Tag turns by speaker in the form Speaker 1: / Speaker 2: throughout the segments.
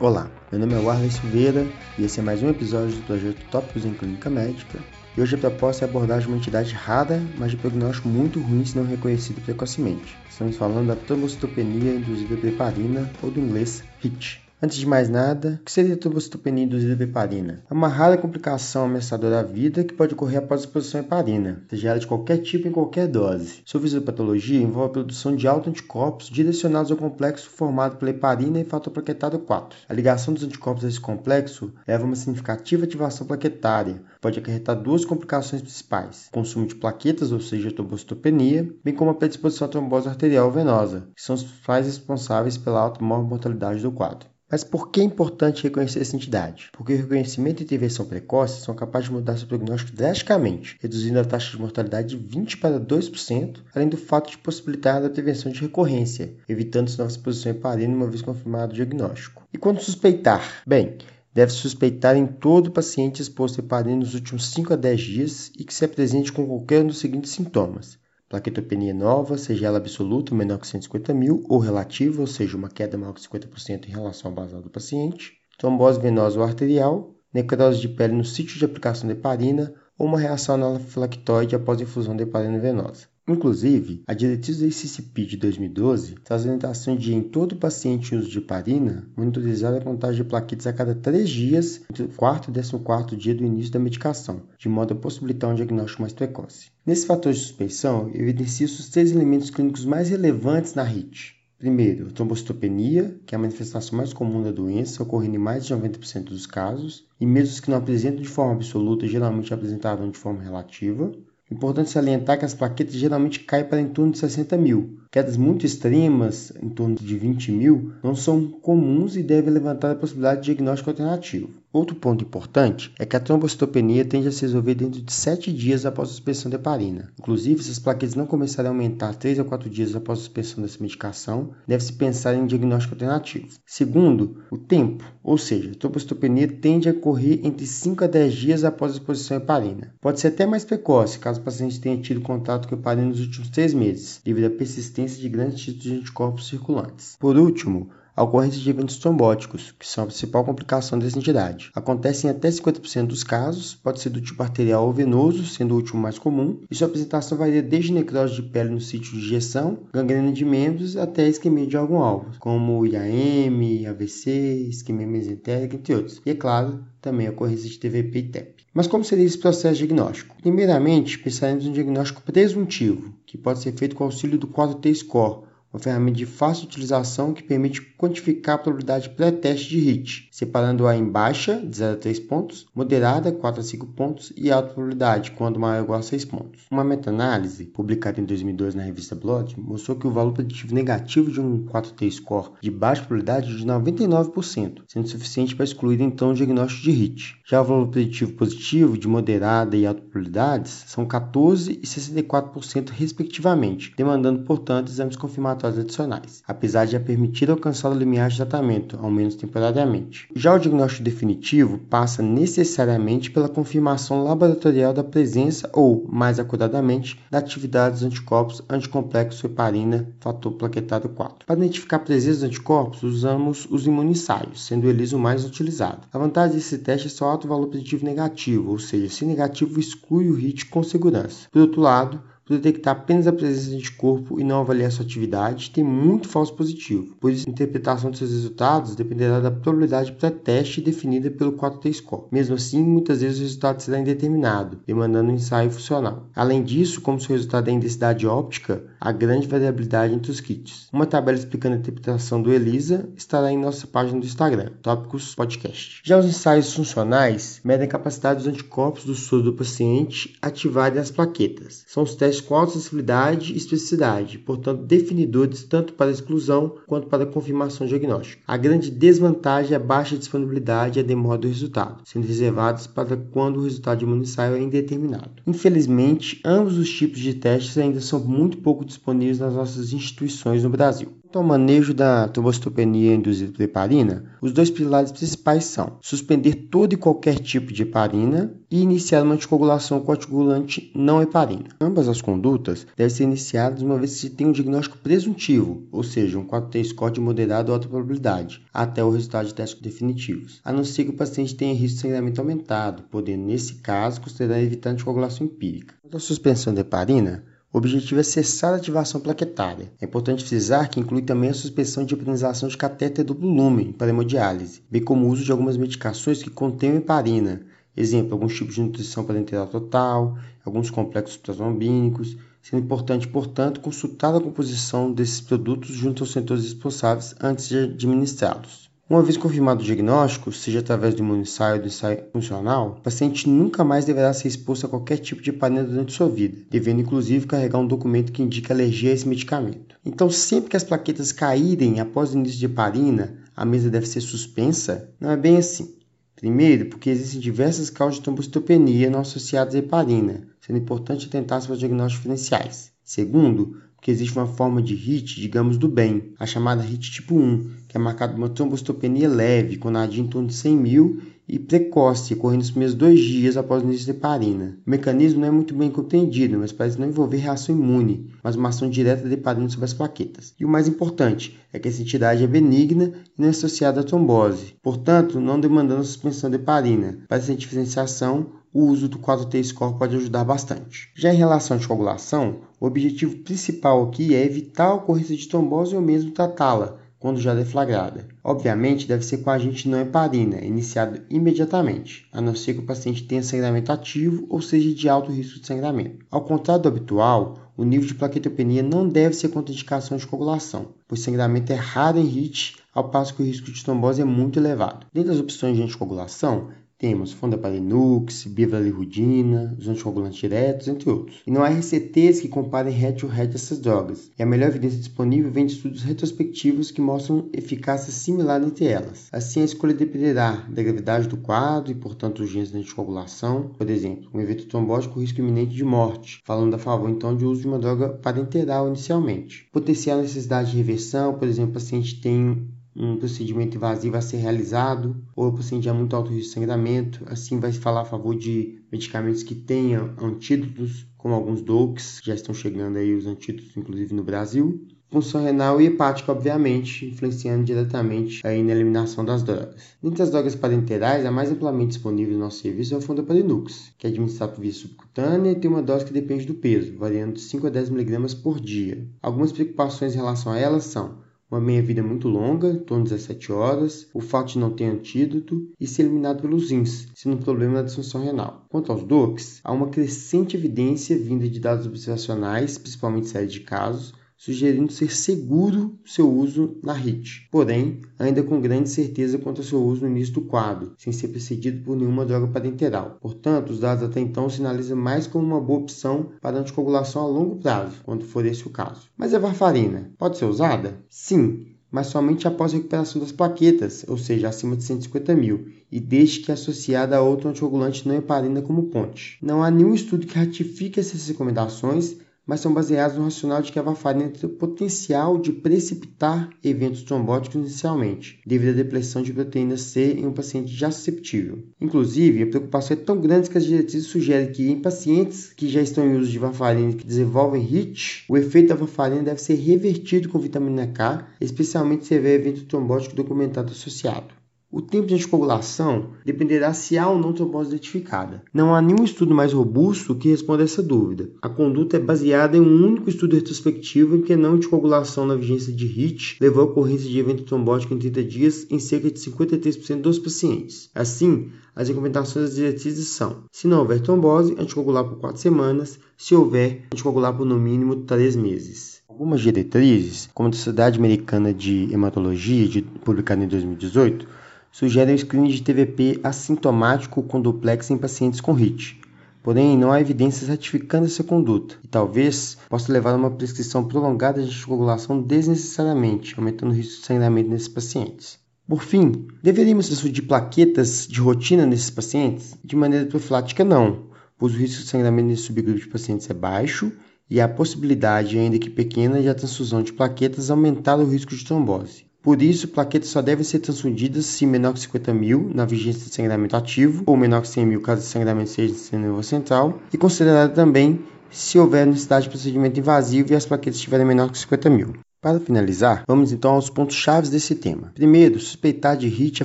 Speaker 1: Olá, meu nome é Warley Silveira e esse é mais um episódio do projeto Tópicos em Clínica Médica. E hoje a proposta é abordar uma entidade rara, mas de prognóstico muito ruim se não reconhecido precocemente. Estamos falando da trombocitopenia induzida por heparina, ou do inglês HIT. Antes de mais nada, o que seria a por heparina? É uma rara complicação ameaçadora à vida que pode ocorrer após a exposição à heparina, seja ela de qualquer tipo em qualquer dose. Sua fisiopatologia envolve a produção de autoanticorpos direcionados ao complexo formado pela heparina e fator plaquetário 4. A ligação dos anticorpos a esse complexo leva a uma significativa ativação plaquetária, pode acarretar duas complicações principais: consumo de plaquetas, ou seja, trombocitopenia, bem como a predisposição à trombose arterial venosa, que são os principais responsáveis pela alta mortalidade do quadro. Mas por que é importante reconhecer essa entidade? Porque o reconhecimento e intervenção precoce são capazes de mudar seu prognóstico drasticamente, reduzindo a taxa de mortalidade de 20 para 2%, além do fato de possibilitar a prevenção de recorrência, evitando nova exposição heparina uma vez confirmado o diagnóstico. E quando suspeitar? Bem, deve suspeitar em todo paciente exposto a heparina nos últimos 5 a 10 dias e que se apresente com qualquer um dos seguintes sintomas: Plaquetopenia nova, seja ela absoluta menor que 150 mil ou relativa, ou seja, uma queda maior que 50% em relação ao basal do paciente, trombose venosa ou arterial, necrose de pele no sítio de aplicação de heparina ou uma reação anafilactoide após infusão de heparina venosa. Inclusive, a diretriz do ICCP de 2012 traz a orientação de, em todo paciente em uso de heparina, monitorizar a contagem de plaquetas a cada 3 dias, entre o quarto e 14 dia do início da medicação, de modo a possibilitar um diagnóstico mais precoce. Nesse fator de suspeição, evidencia-se os três elementos clínicos mais relevantes na HIT. Primeiro, trombocitopenia, que é a manifestação mais comum da doença, ocorrendo em mais de 90% dos casos, e mesmo os que não apresentam de forma absoluta, geralmente apresentarão de forma relativa. Importante salientar que as plaquetas geralmente caem para em torno de 60 mil. Quedas muito extremas, em torno de 20 mil, não são comuns e devem levantar a possibilidade de diagnóstico alternativo. Outro ponto importante é que a trombocitopenia tende a se resolver dentro de 7 dias após a suspensão da heparina. Inclusive, se as plaquetas não começarem a aumentar 3 a 4 dias após a suspensão dessa medicação, deve-se pensar em diagnóstico alternativo. Segundo, o tempo, ou seja, a trombocitopenia tende a ocorrer entre 5 a 10 dias após a exposição à heparina. Pode ser até mais precoce, caso o paciente tenha tido contato com a heparina nos últimos 3 meses, devido à persistência de grandes títulos de anticorpos circulantes. Por último, a ocorrência de eventos trombóticos, que são a principal complicação dessa entidade. Acontece em até 50% dos casos, pode ser do tipo arterial ou venoso, sendo o último mais comum, e sua apresentação varia desde necrose de pele no sítio de injeção, gangrena de membros, até isquemia de algum alvo, como IAM, AVC, isquemia mesentérica, entre outros. E, é claro, também a ocorrência de TVP e TEP. Mas como seria esse processo diagnóstico? Primeiramente, pensaremos em um diagnóstico presuntivo, que pode ser feito com auxílio do 4T Score, uma ferramenta de fácil utilização que permite quantificar a probabilidade pré-teste de HIT, separando-a em baixa, de 0 a 3 pontos, moderada, 4 a 5 pontos, e alta probabilidade, quando maior ou igual a 6 pontos. Uma meta-análise, publicada em 2002 na revista Blood, mostrou que o valor preditivo negativo de um 4T score de baixa probabilidade é de 99%, sendo suficiente para excluir então o diagnóstico de HIT. Já o valor preditivo positivo de moderada e alta probabilidades são 14% e 64% respectivamente, demandando, portanto, exames confirmatórios adicionais, apesar de já permitir alcançar o limiar de tratamento, ao menos temporariamente. Já o diagnóstico definitivo passa necessariamente pela confirmação laboratorial da presença ou, mais acuradamente, da atividade dos anticorpos anticomplexo heparina fator plaquetário 4. Para identificar a presença dos anticorpos, usamos os imunissários, sendo eles o mais utilizado. A vantagem desse teste é seu alto valor preditivo negativo, ou seja, se negativo exclui o HIT com segurança. Por outro lado, por detectar apenas a presença de anticorpo e não avaliar sua atividade, tem muito falso positivo, pois a interpretação de seus resultados dependerá da probabilidade pré-teste definida pelo 4T Score. Mesmo assim, muitas vezes o resultado será indeterminado, demandando um ensaio funcional. Além disso, como seu resultado é em densidade óptica, há grande variabilidade entre os kits. Uma tabela explicando a interpretação do ELISA estará em nossa página do Instagram, Tópicos Podcast. Já os ensaios funcionais medem a capacidade dos anticorpos do soro do paciente ativarem as plaquetas. São os testes com alta sensibilidade e especificidade, portanto definidores tanto para exclusão quanto para confirmação diagnóstica. A grande desvantagem é a baixa disponibilidade e a demora do resultado, sendo reservados para quando o resultado de um ensaio é indeterminado. Infelizmente, ambos os tipos de testes ainda são muito pouco disponíveis nas nossas instituições no Brasil. Quanto ao manejo da trombocitopenia induzida por heparina, os dois pilares principais são suspender todo e qualquer tipo de heparina e iniciar uma anticoagulação com anticoagulante não heparina. Ambas as condutas devem ser iniciadas uma vez que se tem um diagnóstico presuntivo, ou seja, um 4T score de moderada ou alta probabilidade, até o resultado de testes definitivos, a não ser que o paciente tenha risco de sangramento aumentado, podendo, nesse caso, considerar evitar anticoagulação empírica. Quanto à suspensão da heparina, o objetivo é cessar a ativação plaquetária. É importante frisar que inclui também a suspensão de hiperinização de catéter duplo lumen para hemodiálise, bem como o uso de algumas medicações que contêm heparina, exemplo, alguns tipos de nutrição parenteral total, alguns complexos plasmobínicos, sendo importante, portanto, consultar a composição desses produtos junto aos centros responsáveis antes de administrá-los. Uma vez confirmado o diagnóstico, seja através do imunensaio ou do ensaio funcional, o paciente nunca mais deverá ser exposto a qualquer tipo de heparina durante sua vida, devendo inclusive carregar um documento que indique alergia a esse medicamento. Então, sempre que as plaquetas caírem após o início de heparina, a mesa deve ser suspensa? Não é bem assim. Primeiro, porque existem diversas causas de trombocitopenia não associadas à heparina, sendo importante atentar para os diagnósticos diferenciais. Segundo, porque existe uma forma de HIT, digamos, do bem, a chamada HIT tipo 1, que é marcada por uma trombocitopenia leve, com nadir em torno de 100 mil e precoce, ocorrendo nos primeiros dois dias após o início da heparina. O mecanismo não é muito bem compreendido, mas parece não envolver reação imune, mas uma ação direta da heparina sobre as plaquetas. E o mais importante é que essa entidade é benigna e não é associada à trombose, portanto, não demandando suspensão da heparina. Para essa diferenciação, o uso do 4T score pode ajudar bastante. Já em relação à anticoagulação, o objetivo principal aqui é evitar a ocorrência de trombose ou mesmo tratá-la quando já deflagrada. Obviamente, deve ser com agente não heparina, iniciado imediatamente, a não ser que o paciente tenha sangramento ativo ou seja de alto risco de sangramento. Ao contrário do habitual, o nível de plaquetopenia não deve ser contraindicação de coagulação, pois sangramento é raro em HIT, ao passo que o risco de trombose é muito elevado. Dentre as opções de anticoagulação, temos fondaparinux, bivalirudina, os anticoagulantes diretos, entre outros. E não há RCTs que comparem head-to-head essas drogas. E a melhor evidência disponível vem de estudos retrospectivos que mostram eficácia similar entre elas. Assim, a escolha dependerá da gravidade do quadro e, portanto, urgência da anticoagulação. Por exemplo, um evento trombótico risco iminente de morte, falando a favor, então, de uso de uma droga parenteral inicialmente. Potencial necessidade de reversão, por exemplo, o paciente tem um procedimento invasivo a ser realizado, ou o paciente há muito alto risco de sangramento, assim vai falar a favor de medicamentos que tenham antídotos, como alguns DOACs, já estão chegando aí os antídotos, inclusive no Brasil. Função renal e hepática, obviamente, influenciando diretamente aí na eliminação das drogas. Dentre as drogas parenterais, a mais amplamente disponível no nosso serviço é o Fondaparinux, que é administrado por via subcutânea e tem uma dose que depende do peso, variando de 5 a 10 mg por dia. Algumas preocupações em relação a elas são uma meia-vida muito longa, em torno de 17 horas, o fato de não ter antídoto e ser eliminado pelos rins, sendo um problema na disfunção renal. Quanto aos DOCs, há uma crescente evidência vinda de dados observacionais, principalmente série de casos, sugerindo ser seguro seu uso na HIT, porém, ainda com grande certeza quanto ao seu uso no início do quadro, sem ser precedido por nenhuma droga parenteral. Portanto, os dados até então sinalizam mais como uma boa opção para anticoagulação a longo prazo, quando for esse o caso. Mas a varfarina pode ser usada? Sim, mas somente após a recuperação das plaquetas, ou seja, acima de 150 mil, e desde que associada a outro anticoagulante não heparina como ponte. Não há nenhum estudo que ratifique essas recomendações mas são baseados no racional de que a varfarina tem o potencial de precipitar eventos trombóticos inicialmente, devido à depressão de proteína C em um paciente já susceptível. Inclusive, a preocupação é tão grande que as diretrizes sugerem que em pacientes que já estão em uso de varfarina e que desenvolvem HIT, o efeito da varfarina deve ser revertido com vitamina K, especialmente se houver evento trombótico documentado associado. O tempo de anticoagulação dependerá se há ou não trombose identificada. Não há nenhum estudo mais robusto que responda a essa dúvida. A conduta é baseada em um único estudo retrospectivo em que a não anticoagulação na vigência de HIT levou à ocorrência de evento trombótico em 30 dias em cerca de 53% dos pacientes. Assim, as recomendações das diretrizes são: se não houver trombose, anticoagular por 4 semanas, se houver, anticoagular por no mínimo 3 meses. Algumas diretrizes, como a Sociedade Americana de Hematologia, publicada em 2018, sugerem o screening de TVP assintomático com duplex em pacientes com HIT. Porém, não há evidências ratificando essa conduta e talvez possa levar a uma prescrição prolongada de anticoagulação desnecessariamente, aumentando o risco de sangramento nesses pacientes. Por fim, deveríamos transfundir plaquetas de rotina nesses pacientes? De maneira profilática, não, pois o risco de sangramento nesse subgrupo de pacientes é baixo e a possibilidade, ainda que pequena, de a transfusão de plaquetas aumentar o risco de trombose. Por isso, plaquetas só devem ser transfundidas se menor que 50 mil na vigência de sangramento ativo ou menor que 100 mil caso o sangramento seja de nervo central e considerada também se houver necessidade de procedimento invasivo e as plaquetas estiverem menor que 50 mil. Para finalizar, vamos então aos pontos chaves desse tema. Primeiro, suspeitar de HIT é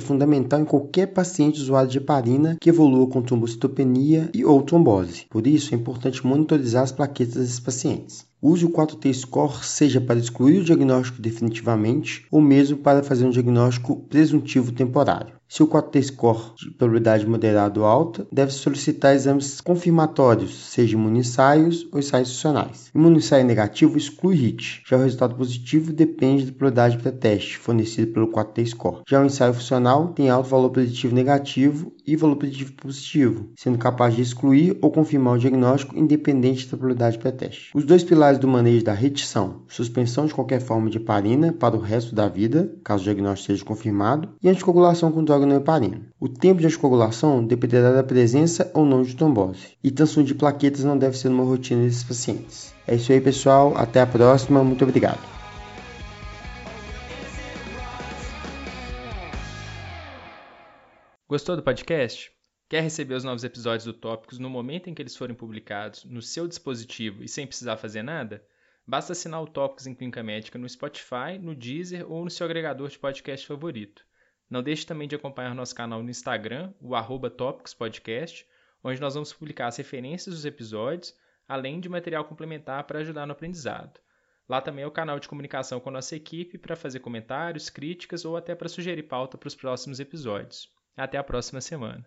Speaker 1: fundamental em qualquer paciente usuário de heparina que evolua com trombocitopenia e ou trombose. Por isso, é importante monitorizar as plaquetas desses pacientes. Use o 4T Score seja para excluir o diagnóstico definitivamente ou mesmo para fazer um diagnóstico presuntivo temporário. Se o 4T score de probabilidade moderada ou alta, deve solicitar exames confirmatórios, seja imunissaios ou ensaios funcionais. Imunissaio negativo exclui HIT. Já o resultado positivo depende da probabilidade pré-teste fornecida pelo 4T score. Já o ensaio funcional tem alto valor preditivo negativo e valor preditivo positivo, sendo capaz de excluir ou confirmar o diagnóstico independente da probabilidade pré-teste. Os dois pilares do manejo da HIT são suspensão de qualquer forma de heparina para o resto da vida, caso o diagnóstico seja confirmado, e anticoagulação com droga heparina. O tempo de anticoagulação dependerá da presença ou não de trombose. E transfusão de plaquetas não deve ser uma rotina desses pacientes. É isso aí, pessoal. Até a próxima. Muito obrigado.
Speaker 2: Gostou do podcast? Quer receber os novos episódios do Tópicos no momento em que eles forem publicados, no seu dispositivo e sem precisar fazer nada? Basta assinar o Tópicos em Clínica Médica no Spotify, no Deezer ou no seu agregador de podcast favorito. Não deixe também de acompanhar nosso canal no Instagram, o arroba Podcast, onde nós vamos publicar as referências dos episódios, além de material complementar para ajudar no aprendizado. Lá também é o canal de comunicação com a nossa equipe para fazer comentários, críticas ou até para sugerir pauta para os próximos episódios. Até a próxima semana.